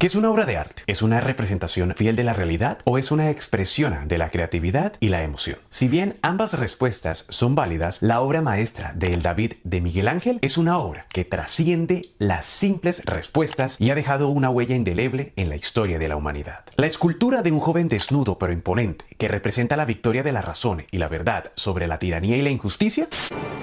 ¿Qué es una obra de arte? ¿Es una representación fiel de la realidad o es una expresión de la creatividad y la emoción? Si bien ambas respuestas son válidas, la obra maestra de El David de Miguel Ángel es una obra que trasciende las simples respuestas y ha dejado una huella indeleble en la historia de la humanidad. La escultura de un joven desnudo pero imponente que representa la victoria de la razón y la verdad sobre la tiranía y la injusticia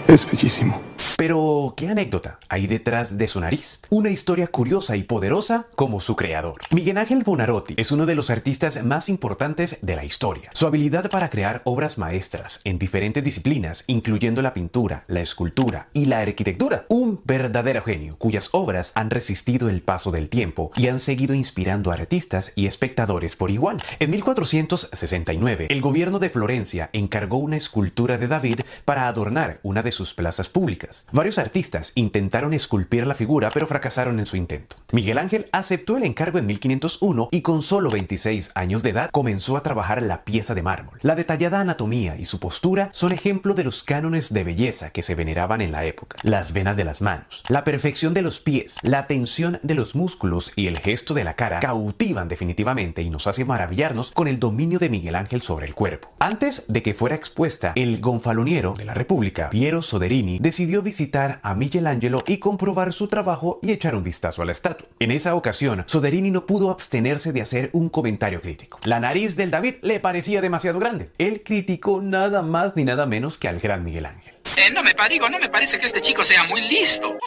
es bellísimo. Pero, ¿qué anécdota hay detrás de su nariz? Una historia curiosa y poderosa como su creador. Miguel Ángel Bonarotti es uno de los artistas más importantes de la historia. Su habilidad para crear obras maestras en diferentes disciplinas, incluyendo la pintura, la escultura y la arquitectura. Verdadero genio cuyas obras han resistido el paso del tiempo y han seguido inspirando a artistas y espectadores por igual. En 1469, el gobierno de Florencia encargó una escultura de David para adornar una de sus plazas públicas. Varios artistas intentaron esculpir la figura, pero fracasaron en su intento. Miguel Ángel aceptó el encargo en 1501 y con solo 26 años de edad comenzó a trabajar la pieza de mármol. La detallada anatomía y su postura son ejemplo de los cánones de belleza que se veneraban en la época. Las venas de las manos, la perfección de los pies, la tensión de los músculos y el gesto de la cara cautivan definitivamente y nos hace maravillarnos con el dominio de Miguel Ángel sobre el cuerpo. Antes de que fuera expuesta, el gonfaloniero de la República, Piero Soderini, decidió visitar a Michelangelo y comprobar su trabajo y echar un vistazo a la estatua. En esa ocasión, Soderini no pudo abstenerse de hacer un comentario crítico. La nariz del David le parecía demasiado grande. Él criticó nada más ni nada menos que al gran Miguel Ángel. Eh, no me digo, no me parece que este chico sea muy listo.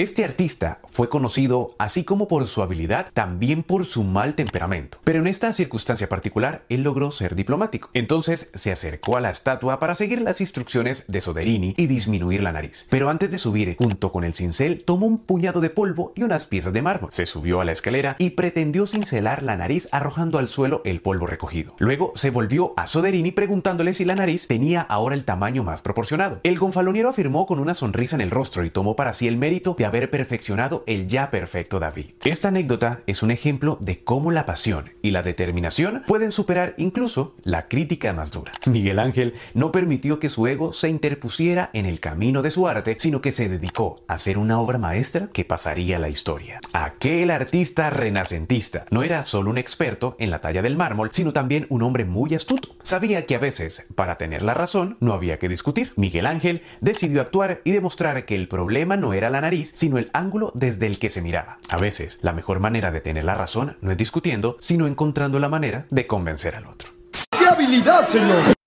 Este artista fue conocido así como por su habilidad, también por su mal temperamento. Pero en esta circunstancia particular, él logró ser diplomático. Entonces se acercó a la estatua para seguir las instrucciones de Soderini y disminuir la nariz. Pero antes de subir, junto con el cincel, tomó un puñado de polvo y unas piezas de mármol. Se subió a la escalera y pretendió cincelar la nariz arrojando al suelo el polvo recogido. Luego se volvió a Soderini preguntándole si la nariz tenía ahora el tamaño más proporcionado. El gonfaloniero afirmó con una sonrisa en el rostro y tomó para sí el mérito de haber perfeccionado el ya perfecto David. Esta anécdota es un ejemplo de cómo la pasión y la determinación pueden superar incluso la crítica más dura. Miguel Ángel no permitió que su ego se interpusiera en el camino de su arte, sino que se dedicó a hacer una obra maestra que pasaría a la historia. Aquel artista renacentista no era solo un experto en la talla del mármol, sino también un hombre muy astuto. Sabía que a veces, para tener la razón, no había que discutir. Miguel Ángel decidió actuar y demostrar que el problema no era la nariz, sino el ángulo desde el que se miraba. A veces, la mejor manera de tener la razón no es discutiendo, sino encontrando la manera de convencer al otro. ¡Qué habilidad, señor!